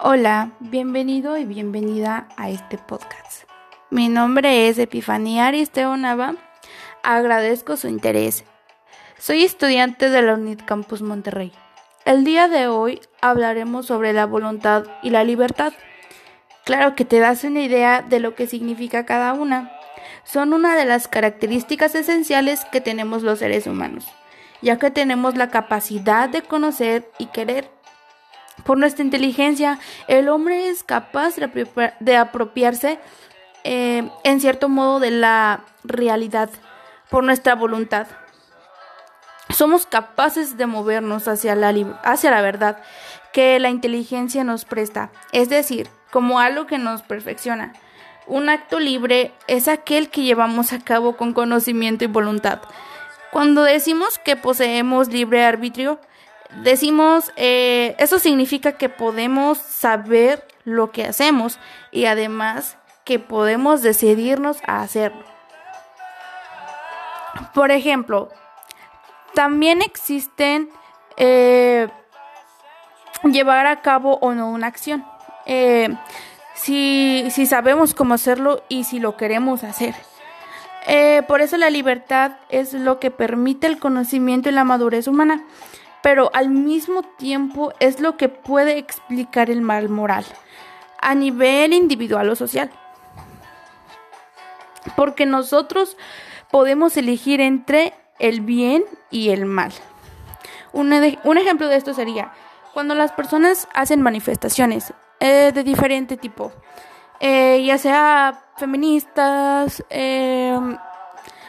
Hola, bienvenido y bienvenida a este podcast. Mi nombre es Epifanía Aristeo Nava. Agradezco su interés. Soy estudiante de la UNIT Campus Monterrey. El día de hoy hablaremos sobre la voluntad y la libertad. Claro que te das una idea de lo que significa cada una. Son una de las características esenciales que tenemos los seres humanos, ya que tenemos la capacidad de conocer y querer por nuestra inteligencia, el hombre es capaz de apropiarse eh, en cierto modo de la realidad por nuestra voluntad. Somos capaces de movernos hacia la, hacia la verdad que la inteligencia nos presta, es decir, como algo que nos perfecciona. Un acto libre es aquel que llevamos a cabo con conocimiento y voluntad. Cuando decimos que poseemos libre arbitrio, decimos, eh, eso significa que podemos saber lo que hacemos y además que podemos decidirnos a hacerlo. Por ejemplo, también existen eh, llevar a cabo o no una acción. Eh, si, si, sabemos cómo hacerlo y si lo queremos hacer. por eso la libertad es lo que permite el conocimiento y la madurez humana pero al mismo tiempo es lo que puede explicar el mal moral a nivel individual o social. Porque nosotros podemos elegir entre el bien y el mal. Un, ejemplo de esto sería cuando las personas hacen manifestaciones eh, de diferente tipo, eh, ya sea feministas, eh,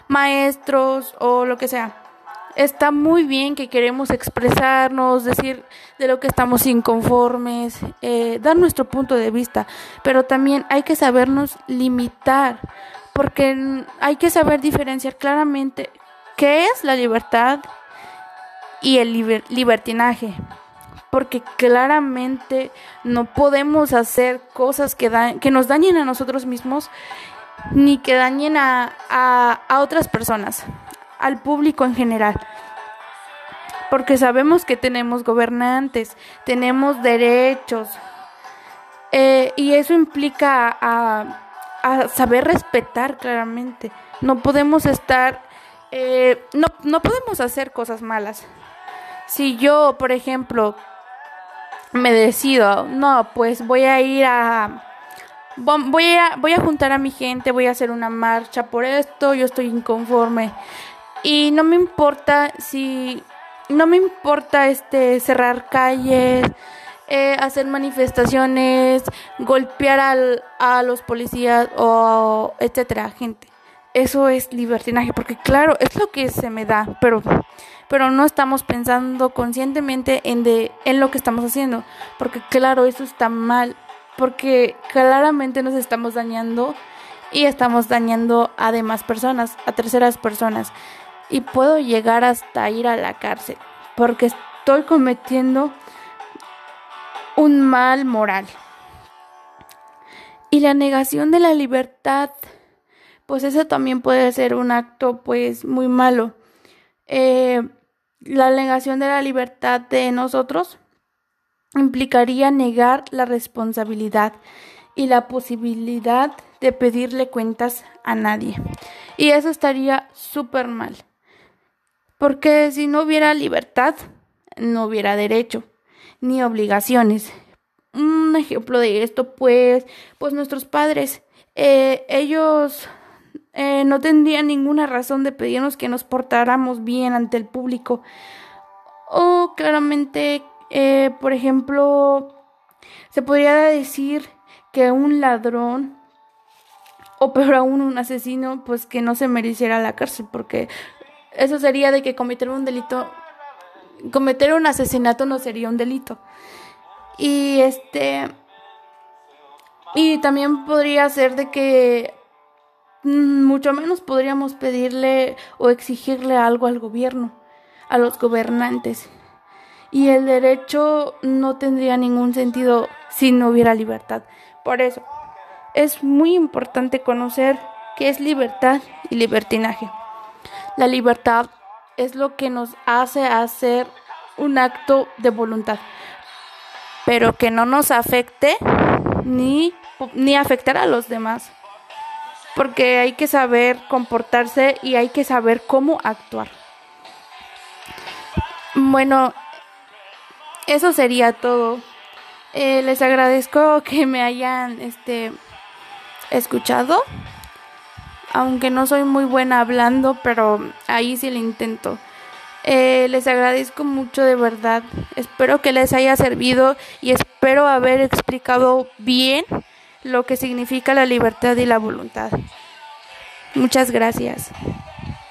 maestros o lo que sea está muy bien que queremos expresarnos, decir de lo que estamos inconformes, eh, dar nuestro punto de vista, pero también hay que sabernos limitar, porque hay que saber diferenciar claramente qué es la libertad y el libertinaje, porque claramente no podemos hacer cosas que, que nos dañen a nosotros mismos ni que dañen a otras personas al público en general. Porque sabemos que tenemos gobernantes, tenemos derechos, eh, y eso implica a, saber respetar claramente. No podemos estar, eh, no, no podemos hacer cosas malas. Si yo, por ejemplo, me decido, no, pues voy a ir a voy a voy a juntar a mi gente, voy a hacer una marcha por esto, yo estoy inconforme. Y no me importa si no me importa este cerrar calles, eh, hacer manifestaciones, golpear al, a los policías o etcétera, gente. Eso es libertinaje, porque claro, es lo que se me da, pero pero no estamos pensando conscientemente en de en lo que estamos haciendo, porque claro, eso está mal, porque claramente nos estamos dañando y estamos dañando a demás personas, a terceras personas y puedo llegar hasta ir a la cárcel porque estoy cometiendo un mal moral. Y la negación de la libertad, pues eso también puede ser un acto pues muy malo. Eh, la negación de la libertad de nosotros implicaría negar la responsabilidad y la posibilidad de pedirle cuentas a nadie. Y eso estaría súper mal. Porque si no hubiera libertad, no hubiera derecho ni obligaciones. Un ejemplo de esto, pues, pues nuestros padres, eh, ellos eh, no tendrían ninguna razón de pedirnos que nos portáramos bien ante el público. O claramente, eh, por ejemplo, se podría decir que un ladrón o peor aún un asesino, pues que no se mereciera la cárcel, porque eso sería de que cometer un delito, cometer un asesinato no sería un delito. Y este, y también podría ser de que mm, mucho menos podríamos pedirle o exigirle algo al gobierno, a los gobernantes. Y el derecho no tendría ningún sentido si no hubiera libertad. Por eso, es muy importante conocer qué es libertad y libertinaje. La libertad es lo que nos hace hacer un acto de voluntad. pero que no nos afecte ni, ni afectar a los demás. Porque hay que saber comportarse y hay que saber cómo actuar. Bueno, eso sería todo. Eh, les agradezco que me hayan este, escuchado. Aunque no soy muy buena hablando, pero ahí sí lo intento. Eh, les agradezco mucho de verdad. Espero que les haya servido y espero haber explicado bien lo que significa la libertad y la voluntad. Muchas gracias.